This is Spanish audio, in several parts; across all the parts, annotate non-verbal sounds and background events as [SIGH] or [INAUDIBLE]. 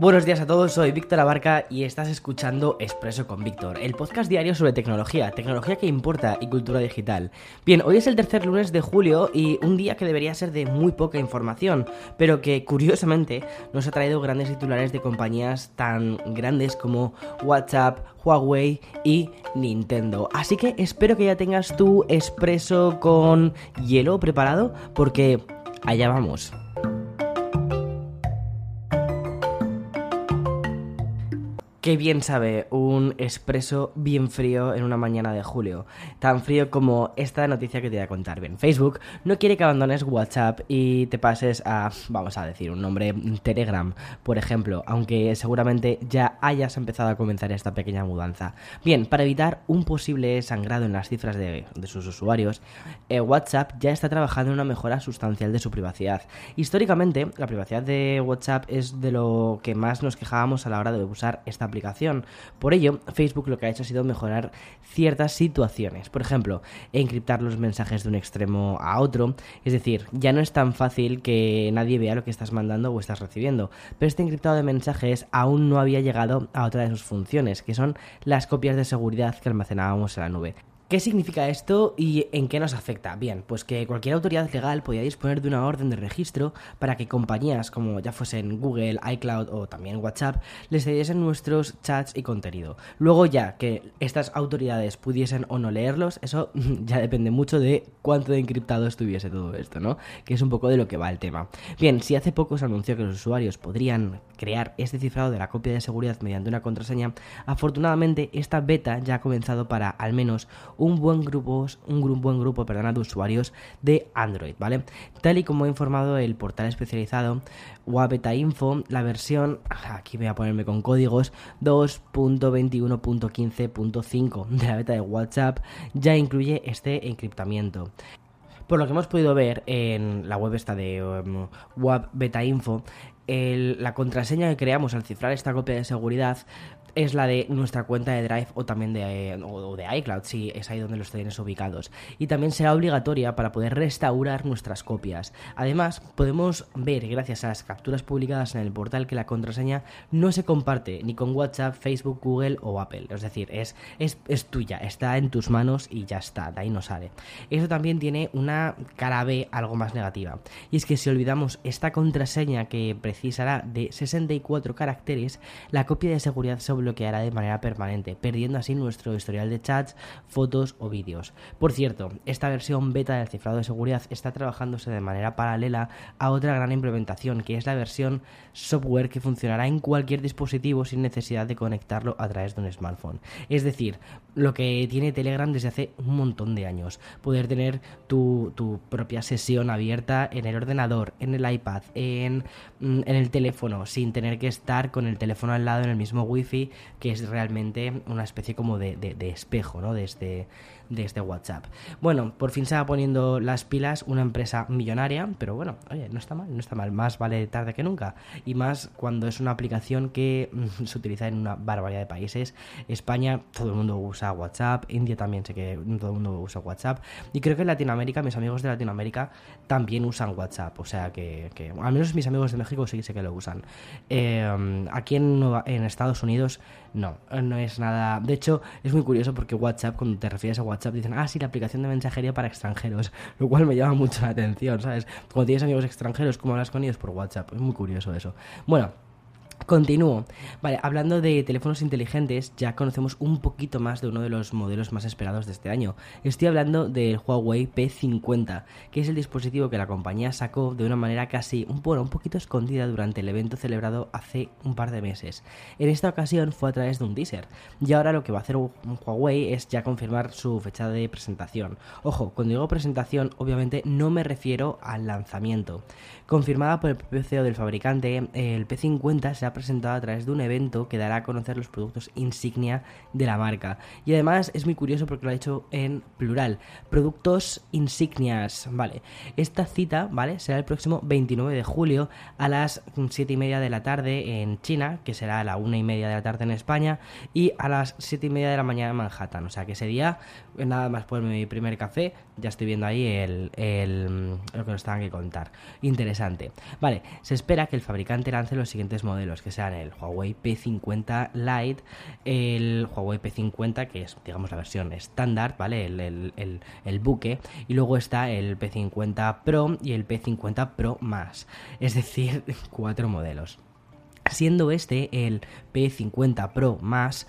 Buenos días a todos, soy Víctor Abarca y estás escuchando Expreso con Víctor, el podcast diario sobre tecnología, tecnología que importa y cultura digital. Bien, hoy es el tercer lunes de julio y un día que debería ser de muy poca información, pero que curiosamente nos ha traído grandes titulares de compañías tan grandes como WhatsApp, Huawei y Nintendo. Así que espero que ya tengas tu Expreso con hielo preparado porque allá vamos. Qué bien sabe un expreso bien frío en una mañana de julio. Tan frío como esta noticia que te voy a contar. Bien, Facebook no quiere que abandones WhatsApp y te pases a, vamos a decir, un nombre Telegram, por ejemplo, aunque seguramente ya hayas empezado a comenzar esta pequeña mudanza. Bien, para evitar un posible sangrado en las cifras de, sus usuarios, eh, WhatsApp ya está trabajando en una mejora sustancial de su privacidad. Históricamente, la privacidad de WhatsApp es de lo que más nos quejábamos a la hora de usar esta aplicación. Por ello, Facebook lo que ha hecho ha sido mejorar ciertas situaciones. Por ejemplo, encriptar los mensajes de un extremo a otro. Es decir, ya no es tan fácil que nadie vea lo que estás mandando o estás recibiendo. Pero este encriptado de mensajes aún no había llegado a otra de sus funciones, que son las copias de seguridad que almacenábamos en la nube. ¿Qué significa esto y en qué nos afecta? Bien, pues que cualquier autoridad legal podía disponer de una orden de registro para que compañías como ya fuesen Google, iCloud o también WhatsApp les cediesen nuestros chats y contenido. Luego ya que estas autoridades pudiesen o no leerlos, eso [LAUGHS] ya depende mucho de cuánto de encriptado estuviese todo esto, ¿no? Que es un poco de lo que va el tema. Bien, si hace poco se anunció que los usuarios podrían crear este cifrado de la copia de seguridad mediante una contraseña, afortunadamente esta beta ya ha comenzado para al menos un buen grupo, un buen grupo de usuarios de Android, ¿vale? Tal y como ha informado el portal especializado Wabeta Info, la versión, aquí voy a ponerme con códigos, 2.21.15.5 de la beta de WhatsApp ya incluye este encriptamiento. Por lo que hemos podido ver en la web esta de um, Beta Info, la contraseña que creamos al cifrar esta copia de seguridad es la de nuestra cuenta de Drive o también de, o de iCloud, si es ahí donde los tienes ubicados. Y también será obligatoria para poder restaurar nuestras copias. Además, podemos ver, gracias a las capturas publicadas en el portal, que la contraseña no se comparte ni con WhatsApp, Facebook, Google o Apple. Es decir, es, es, es tuya, está en tus manos y ya está, de ahí no sale. Eso también tiene una cara B algo más negativa. Y es que si olvidamos esta contraseña que precisará de 64 caracteres, la copia de seguridad se bloqueará de manera permanente, perdiendo así nuestro historial de chats, fotos o vídeos. Por cierto, esta versión beta del cifrado de seguridad está trabajándose de manera paralela a otra gran implementación, que es la versión software que funcionará en cualquier dispositivo sin necesidad de conectarlo a través de un smartphone. Es decir, lo que tiene Telegram desde hace un montón de años. Poder tener tu, propia sesión abierta en el ordenador, en el iPad, en, mm, en, el teléfono, sin tener que estar con el teléfono al lado en el mismo wifi, que es realmente una especie como de, de, espejo, ¿no? De este, de este WhatsApp. Bueno, por fin se va poniendo las pilas una empresa millonaria, pero bueno, oye, no está mal, no está mal. Más vale tarde que nunca. Y más cuando es una aplicación que mm, se utiliza en una barbaridad de países. España, todo el mundo usa WhatsApp. India también sé que todo el mundo usa WhatsApp. Y creo que en Latinoamérica, mis amigos de Latinoamérica también usan WhatsApp. O sea que, al menos mis amigos de México sí sé que lo usan. Eh, aquí en Estados Unidos no, no es nada. De hecho, es muy curioso porque WhatsApp, cuando te refieres a WhatsApp, dicen, ah, sí, la aplicación de mensajería para extranjeros, [LAUGHS] lo cual me llama mucho la atención, ¿sabes? Cuando tienes amigos extranjeros, ¿cómo hablas con ellos? Por WhatsApp, es muy curioso eso. Bueno. Continúo. Vale, hablando de teléfonos inteligentes, ya conocemos un poquito más de uno de los modelos más esperados de este año. Estoy hablando del Huawei P50, que es el dispositivo que la compañía sacó de una manera casi un, un poquito escondida durante el evento celebrado hace un par de meses. En esta ocasión fue a través de un teaser, y ahora lo que va a hacer Huawei es ya confirmar su fecha de presentación. Ojo, cuando digo presentación, obviamente no me refiero al lanzamiento. Confirmada por el propio CEO del fabricante, el P50 se ha presentado a través de un evento que dará a conocer los productos insignia de la marca. Y además es muy curioso porque lo ha hecho en plural. Productos insignias, ¿vale? Esta cita, ¿vale? Será el próximo 29 de julio a las 7 y media de la tarde en China, que será a la 1 y media de la tarde en España, y a las 7 y media de la mañana en Manhattan. O sea que ese día, nada más por mi primer café, ya estoy viendo ahí el, lo que nos tengan que contar. Interesante. Vale, se espera que el fabricante lance los siguientes modelos, sean el Huawei P50 Lite, el Huawei P50, que es, digamos, la versión estándar, ¿vale? El, el, buque, y luego está el P50 Pro y el P50 Pro más. Es decir, [LAUGHS] cuatro modelos siendo este el P50 Pro más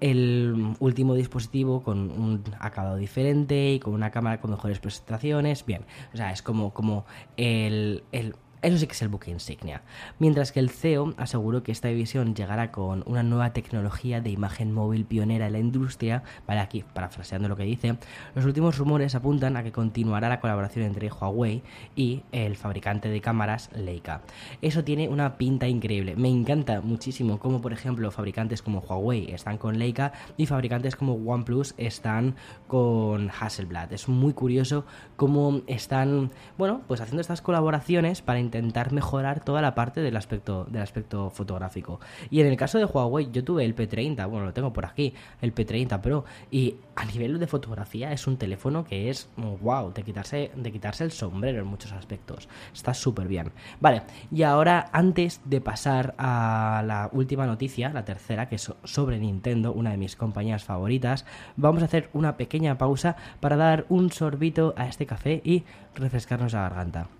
el último dispositivo con un acabado diferente y con una cámara con mejores presentaciones. Bien, o sea, es como, como el, el eso sí que es el buque insignia. Mientras que el CEO aseguró que esta división llegará con una nueva tecnología de imagen móvil pionera en la industria. Vale, aquí, parafraseando lo que dice, los últimos rumores apuntan a que continuará la colaboración entre Huawei y el fabricante de cámaras Leica. Eso tiene una pinta increíble. Me encanta muchísimo cómo, por ejemplo, fabricantes como Huawei están con Leica y fabricantes como OnePlus están con Hasselblad. Es muy curioso cómo están, bueno, pues haciendo estas colaboraciones para intentar mejorar toda la parte del aspecto, del aspecto fotográfico. Y en el caso de Huawei, yo tuve el P30, bueno, lo tengo por aquí, el P30 Pro, y a nivel de fotografía es un teléfono que es wow, de quitarse, de quitarse el sombrero en muchos aspectos. Está súper bien. Vale, y ahora antes de pasar a la última noticia, la tercera, que es sobre Nintendo, una de mis compañías favoritas, vamos a hacer una pequeña pausa para dar un sorbito a este café y refrescarnos la garganta.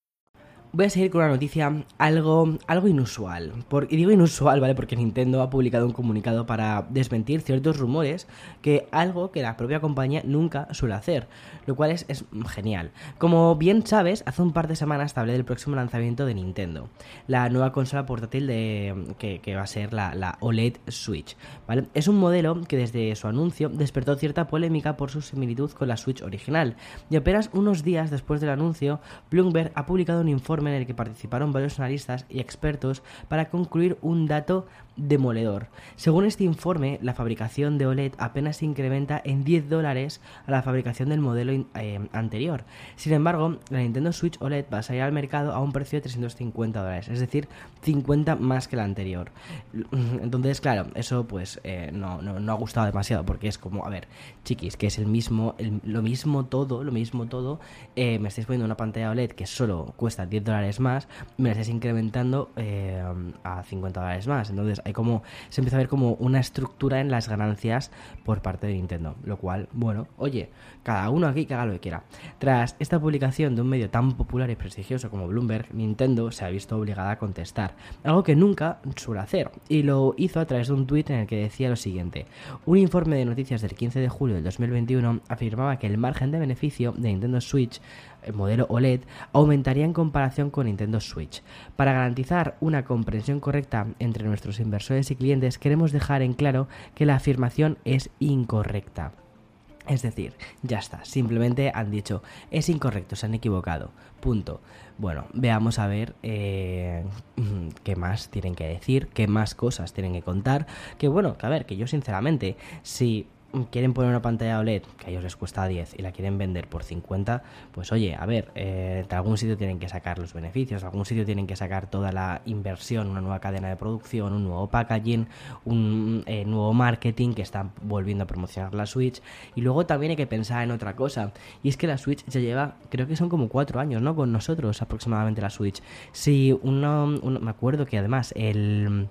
Voy a seguir con una noticia algo, algo inusual. y digo inusual, ¿vale? Porque Nintendo ha publicado un comunicado para desmentir ciertos rumores que algo que la propia compañía nunca suele hacer, lo cual es, genial. Como bien sabes, hace un par de semanas hablé del próximo lanzamiento de Nintendo, la nueva consola portátil de, que, va a ser la, la, OLED Switch, ¿vale? Es un modelo que desde su anuncio despertó cierta polémica por su similitud con la Switch original, y apenas unos días después del anuncio, Bloomberg ha publicado un informe en el que participaron varios analistas y expertos para concluir un dato demoledor. Según este informe, la fabricación de OLED apenas se incrementa en 10 dólares a la fabricación del modelo eh, anterior. Sin embargo, la Nintendo Switch OLED va a salir al mercado a un precio de 350 dólares, es decir, 50 más que la anterior. Entonces, claro, eso pues eh, no, no, ha gustado demasiado porque es como, a ver, chiquis, que es el mismo, lo mismo todo, lo mismo todo, eh, me estáis poniendo una pantalla OLED que solo cuesta 10 dólares más, me la estáis incrementando a 50 dólares más. Entonces, hay como se empieza a ver como una estructura en las ganancias por parte de Nintendo, lo cual, bueno, oye, cada uno aquí que haga lo que quiera. Tras esta publicación de un medio tan popular y prestigioso como Bloomberg, Nintendo se ha visto obligada a contestar, algo que nunca suele hacer, y lo hizo a través de un tuit en el que decía lo siguiente: Un informe de noticias del 15 de julio del 2021 afirmaba que el margen de beneficio de Nintendo Switch el modelo OLED, aumentaría en comparación con Nintendo Switch. Para garantizar una comprensión correcta entre nuestros inversores y clientes, queremos dejar en claro que la afirmación es incorrecta. Es decir, ya está, simplemente han dicho, es incorrecto, se han equivocado, punto. Bueno, veamos a ver eh, [LAUGHS] qué más tienen que decir, qué más cosas tienen que contar, que bueno, a ver, que yo sinceramente, si quieren poner una pantalla OLED que a ellos les cuesta 10 y la quieren vender por 50, pues oye, a ver, eh, de algún sitio tienen que sacar los beneficios, de algún sitio tienen que sacar toda la inversión, una nueva cadena de producción, un nuevo packaging, un eh, nuevo marketing que están volviendo a promocionar la Switch. Y luego también hay que pensar en otra cosa, y es que la Switch ya lleva, creo que son como cuatro años, ¿no? Con nosotros aproximadamente la Switch. Si uno, me acuerdo que además el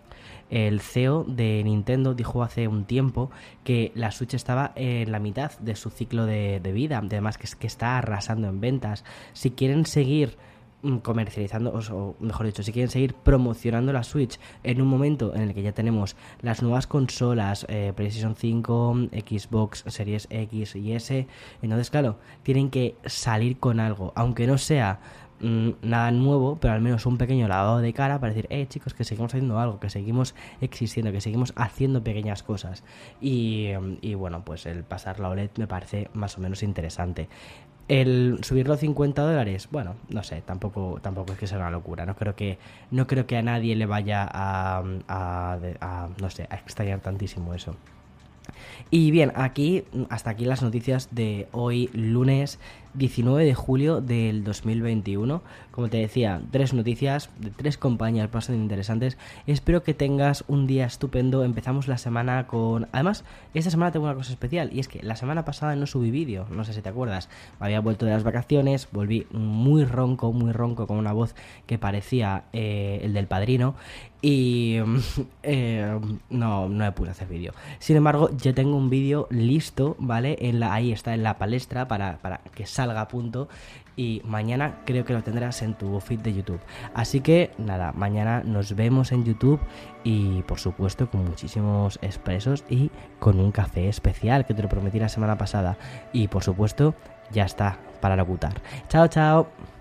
el CEO de Nintendo dijo hace un tiempo que la Switch estaba en la mitad de su ciclo de, vida, además que, que está arrasando en ventas. Si quieren seguir mm, comercializando, o mejor dicho, si quieren seguir promocionando la Switch en un momento en el que ya tenemos las nuevas consolas, eh, PlayStation 5, Xbox Series X y S, entonces claro, tienen que salir con algo, aunque no sea nada nuevo, pero al menos un pequeño lavado de cara para decir, eh chicos, que seguimos haciendo algo, que seguimos existiendo, que seguimos haciendo pequeñas cosas. Y, y bueno, pues el pasar la OLED me parece más o menos interesante. El subirlo a 50 dólares, bueno, no sé, tampoco, tampoco es que sea una locura. No creo que, no creo que a nadie le vaya a, a, a no sé, a extrañar tantísimo eso. Y bien, aquí, hasta aquí las noticias de hoy, lunes 19 de julio del 2021. Como te decía, tres noticias de tres compañías bastante interesantes. Espero que tengas un día estupendo. Empezamos la semana con... Además, esta semana tengo una cosa especial y es que la semana pasada no subí vídeo, no sé si te acuerdas. Me había vuelto de las vacaciones, volví muy ronco, muy ronco, con una voz que parecía eh, el del padrino y [LAUGHS] eh, no, no puse a hacer vídeo. Sin embargo, ya tengo un vídeo listo, ¿vale? Ahí está en la palestra para, para que salga a punto y mañana creo que lo tendrás en tu feed de YouTube. Así que nada, mañana nos vemos en YouTube y por supuesto con muchísimos expresos y con un café especial que te lo prometí la semana pasada y por supuesto ya está para locutar. Chao, chao.